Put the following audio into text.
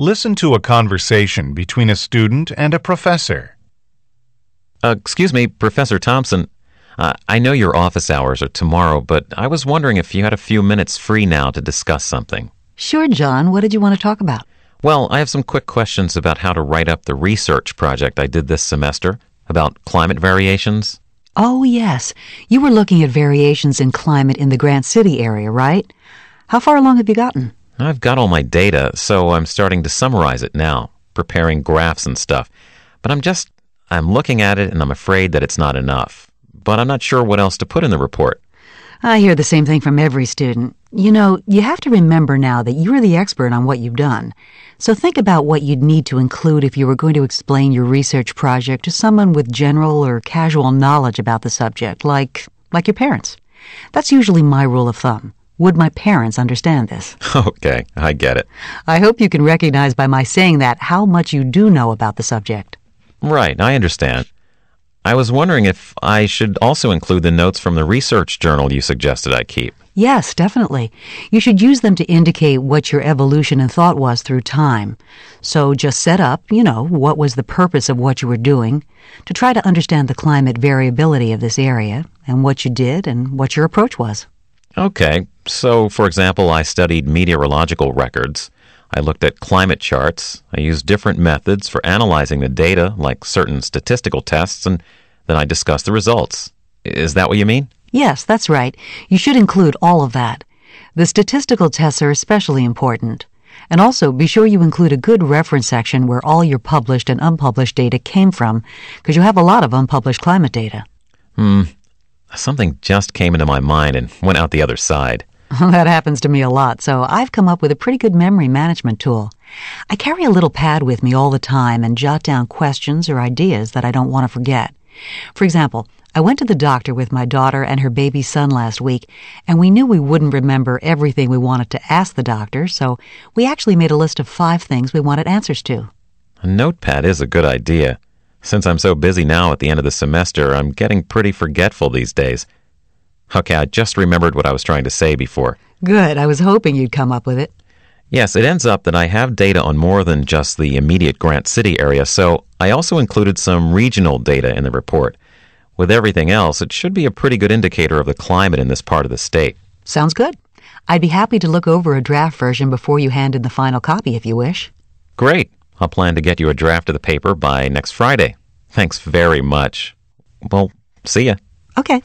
Listen to a conversation between a student and a professor. Uh, excuse me, Professor Thompson. Uh, I know your office hours are tomorrow, but I was wondering if you had a few minutes free now to discuss something. Sure, John. What did you want to talk about? Well, I have some quick questions about how to write up the research project I did this semester about climate variations. Oh, yes. You were looking at variations in climate in the Grant City area, right? How far along have you gotten? I've got all my data, so I'm starting to summarize it now, preparing graphs and stuff. But I'm just, I'm looking at it and I'm afraid that it's not enough. But I'm not sure what else to put in the report. I hear the same thing from every student. You know, you have to remember now that you're the expert on what you've done. So think about what you'd need to include if you were going to explain your research project to someone with general or casual knowledge about the subject, like like your parents. That's usually my rule of thumb. Would my parents understand this? Okay, I get it. I hope you can recognize by my saying that how much you do know about the subject. Right, I understand. I was wondering if I should also include the notes from the research journal you suggested I keep. Yes, definitely. You should use them to indicate what your evolution and thought was through time. So just set up, you know, what was the purpose of what you were doing to try to understand the climate variability of this area and what you did and what your approach was. Okay, so for example, I studied meteorological records. I looked at climate charts. I used different methods for analyzing the data, like certain statistical tests, and then I discussed the results. Is that what you mean? Yes, that's right. You should include all of that. The statistical tests are especially important. And also, be sure you include a good reference section where all your published and unpublished data came from, because you have a lot of unpublished climate data. Hmm. Something just came into my mind and went out the other side. that happens to me a lot, so I've come up with a pretty good memory management tool. I carry a little pad with me all the time and jot down questions or ideas that I don't want to forget. For example, I went to the doctor with my daughter and her baby son last week, and we knew we wouldn't remember everything we wanted to ask the doctor, so we actually made a list of five things we wanted answers to. A notepad is a good idea. Since I'm so busy now at the end of the semester, I'm getting pretty forgetful these days. Okay, I just remembered what I was trying to say before. Good. I was hoping you'd come up with it. Yes, it ends up that I have data on more than just the immediate Grant City area, so I also included some regional data in the report. With everything else, it should be a pretty good indicator of the climate in this part of the state. Sounds good. I'd be happy to look over a draft version before you hand in the final copy if you wish. Great. I'll plan to get you a draft of the paper by next Friday. Thanks very much. Well, see ya. Okay.